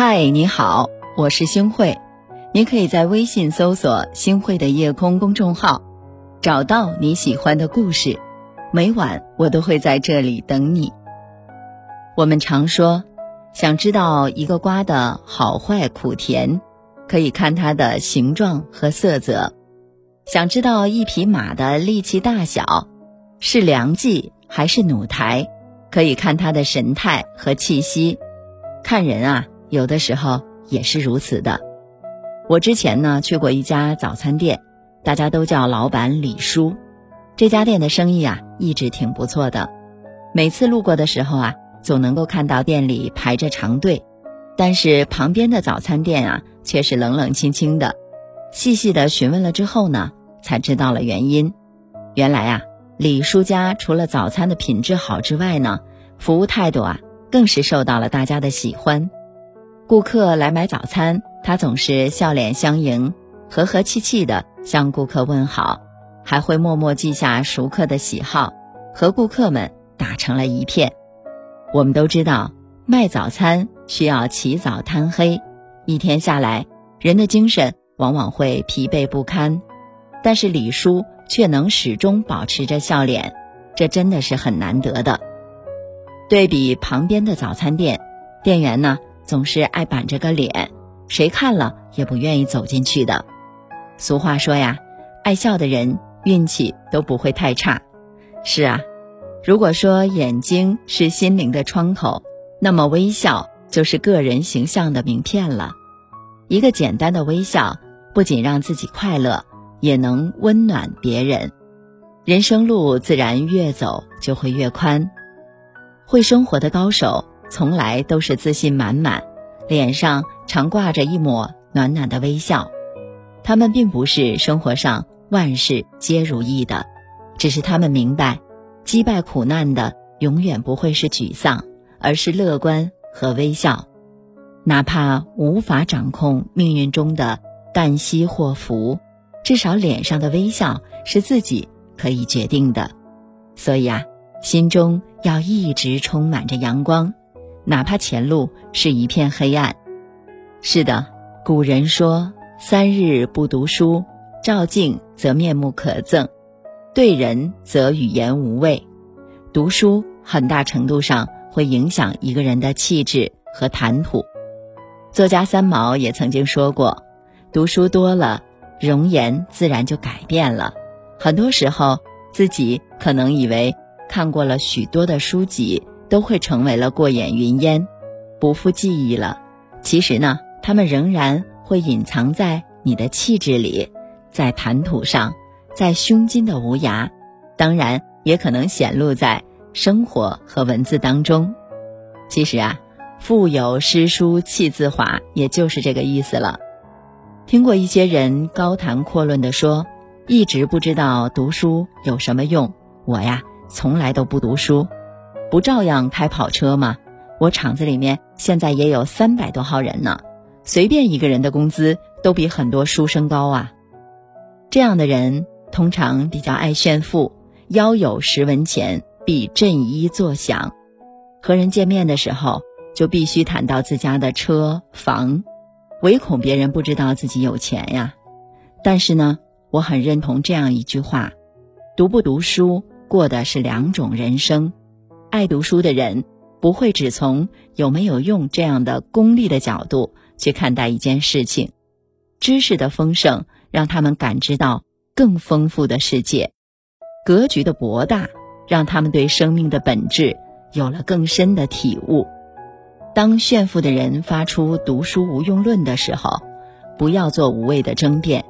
嗨，你好，我是星慧。你可以在微信搜索“星慧的夜空”公众号，找到你喜欢的故事。每晚我都会在这里等你。我们常说，想知道一个瓜的好坏苦甜，可以看它的形状和色泽；想知道一匹马的力气大小，是良计还是弩台，可以看它的神态和气息。看人啊。有的时候也是如此的。我之前呢去过一家早餐店，大家都叫老板李叔。这家店的生意啊一直挺不错的。每次路过的时候啊，总能够看到店里排着长队，但是旁边的早餐店啊却是冷冷清清的。细细的询问了之后呢，才知道了原因。原来啊，李叔家除了早餐的品质好之外呢，服务态度啊更是受到了大家的喜欢。顾客来买早餐，他总是笑脸相迎，和和气气的向顾客问好，还会默默记下熟客的喜好，和顾客们打成了一片。我们都知道，卖早餐需要起早贪黑，一天下来，人的精神往往会疲惫不堪，但是李叔却能始终保持着笑脸，这真的是很难得的。对比旁边的早餐店，店员呢？总是爱板着个脸，谁看了也不愿意走进去的。俗话说呀，爱笑的人运气都不会太差。是啊，如果说眼睛是心灵的窗口，那么微笑就是个人形象的名片了。一个简单的微笑，不仅让自己快乐，也能温暖别人。人生路自然越走就会越宽。会生活的高手。从来都是自信满满，脸上常挂着一抹暖暖的微笑。他们并不是生活上万事皆如意的，只是他们明白，击败苦难的永远不会是沮丧，而是乐观和微笑。哪怕无法掌控命运中的旦夕祸福，至少脸上的微笑是自己可以决定的。所以啊，心中要一直充满着阳光。哪怕前路是一片黑暗，是的，古人说：“三日不读书，照镜则面目可憎，对人则语言无味。”读书很大程度上会影响一个人的气质和谈吐。作家三毛也曾经说过：“读书多了，容颜自然就改变了。”很多时候，自己可能以为看过了许多的书籍。都会成为了过眼云烟，不复记忆了。其实呢，他们仍然会隐藏在你的气质里，在谈吐上，在胸襟的无涯，当然也可能显露在生活和文字当中。其实啊，腹有诗书气自华，也就是这个意思了。听过一些人高谈阔论的说，一直不知道读书有什么用。我呀，从来都不读书。不照样开跑车吗？我厂子里面现在也有三百多号人呢，随便一个人的工资都比很多书生高啊。这样的人通常比较爱炫富，腰有十文钱必振衣作响，和人见面的时候就必须谈到自家的车房，唯恐别人不知道自己有钱呀。但是呢，我很认同这样一句话：读不读书，过的是两种人生。爱读书的人不会只从有没有用这样的功利的角度去看待一件事情，知识的丰盛让他们感知到更丰富的世界，格局的博大让他们对生命的本质有了更深的体悟。当炫富的人发出读书无用论的时候，不要做无谓的争辩。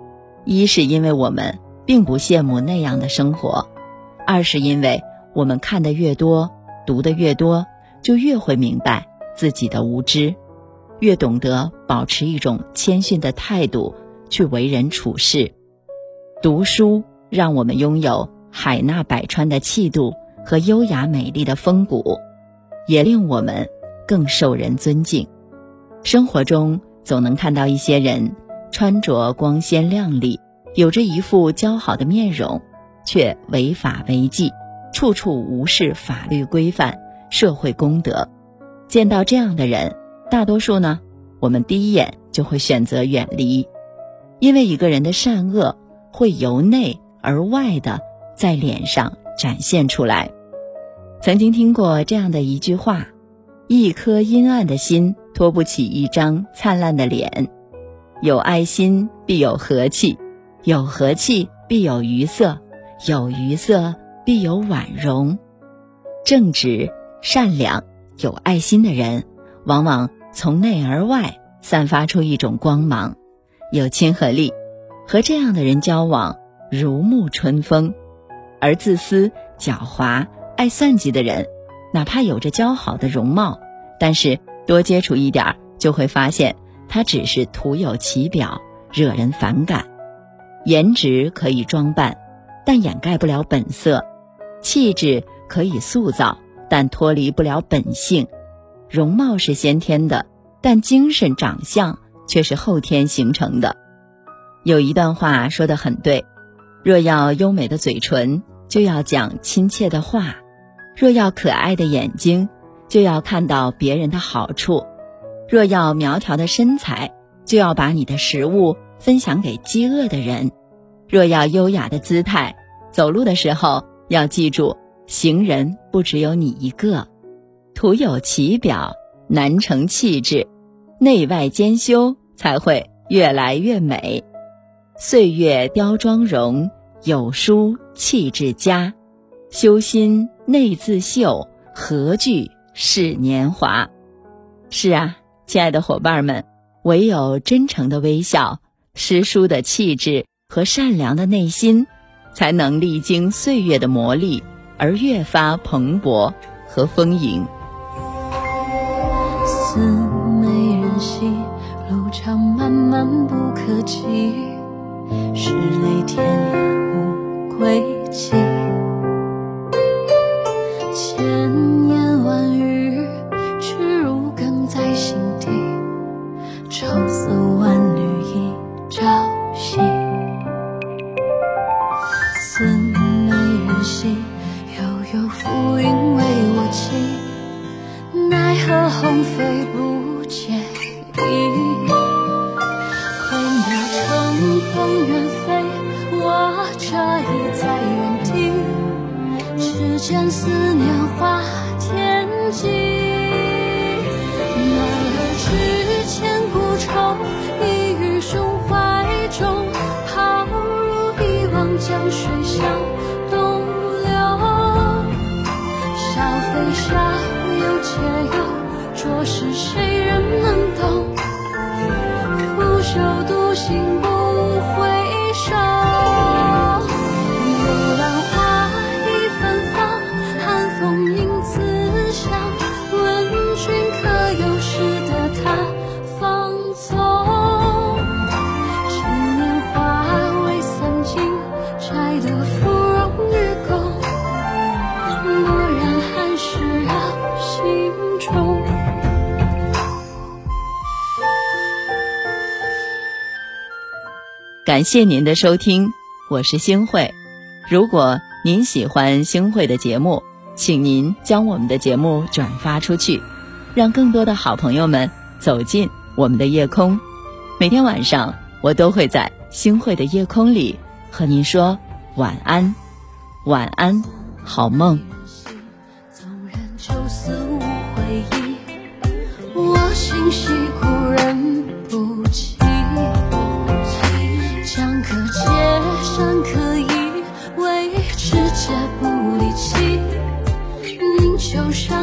一是因为我们并不羡慕那样的生活，二是因为我们看的越多。读的越多，就越会明白自己的无知，越懂得保持一种谦逊的态度去为人处事。读书让我们拥有海纳百川的气度和优雅美丽的风骨，也令我们更受人尊敬。生活中总能看到一些人穿着光鲜亮丽，有着一副姣好的面容，却违法违纪。处处无视法律规范、社会公德，见到这样的人，大多数呢我们第一眼就会选择远离，因为一个人的善恶会由内而外的在脸上展现出来。曾经听过这样的一句话：一颗阴暗的心托不起一张灿烂的脸，有爱心必有和气，有和气必有愉色，有愉色必有婉容。正直、善良、有爱心的人，往往。从内而外散发出一种光芒，有亲和力，和这样的人交往如沐春风；而自私、狡猾、爱算计的人，哪怕有着姣好的容貌，但是多接触一点就会发现他只是徒有其表，惹人反感。颜值可以装扮，但掩盖不了本色；气质可以塑造，但脱离不了本性。容貌是先天的，但精神长相却是后天形成的。有一段话说的很对：若要优美的嘴唇，就要讲亲切的话；若要可爱的眼睛，就要看到别人的好处；若要苗条的身材，就要把你的食物分享给饥饿的人；若要优雅的姿态，走路的时候要记住，行人不只有你一个。徒有其表难成气质，内外兼修才会越来越美。岁月雕妆容，有书气质佳。修心内自秀，何惧是年华？是啊，亲爱的伙伴们，唯有真诚的微笑、诗书的气质和善良的内心，才能历经岁月的磨砺而越发蓬勃和丰盈。似美人兮，路长漫漫不可及，是泪天涯无归期。千何鸿飞不介意？换掉乘风远飞，我这一在原地，只见思念化天际。奈何之千古愁一于胸怀中，抛入一汪江水向说。是谁人能懂，拂袖独行感谢您的收听，我是星慧。如果您喜欢星慧的节目，请您将我们的节目转发出去，让更多的好朋友们走进我们的夜空。每天晚上，我都会在星慧的夜空里和您说晚安，晚安，好梦。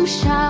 puxar.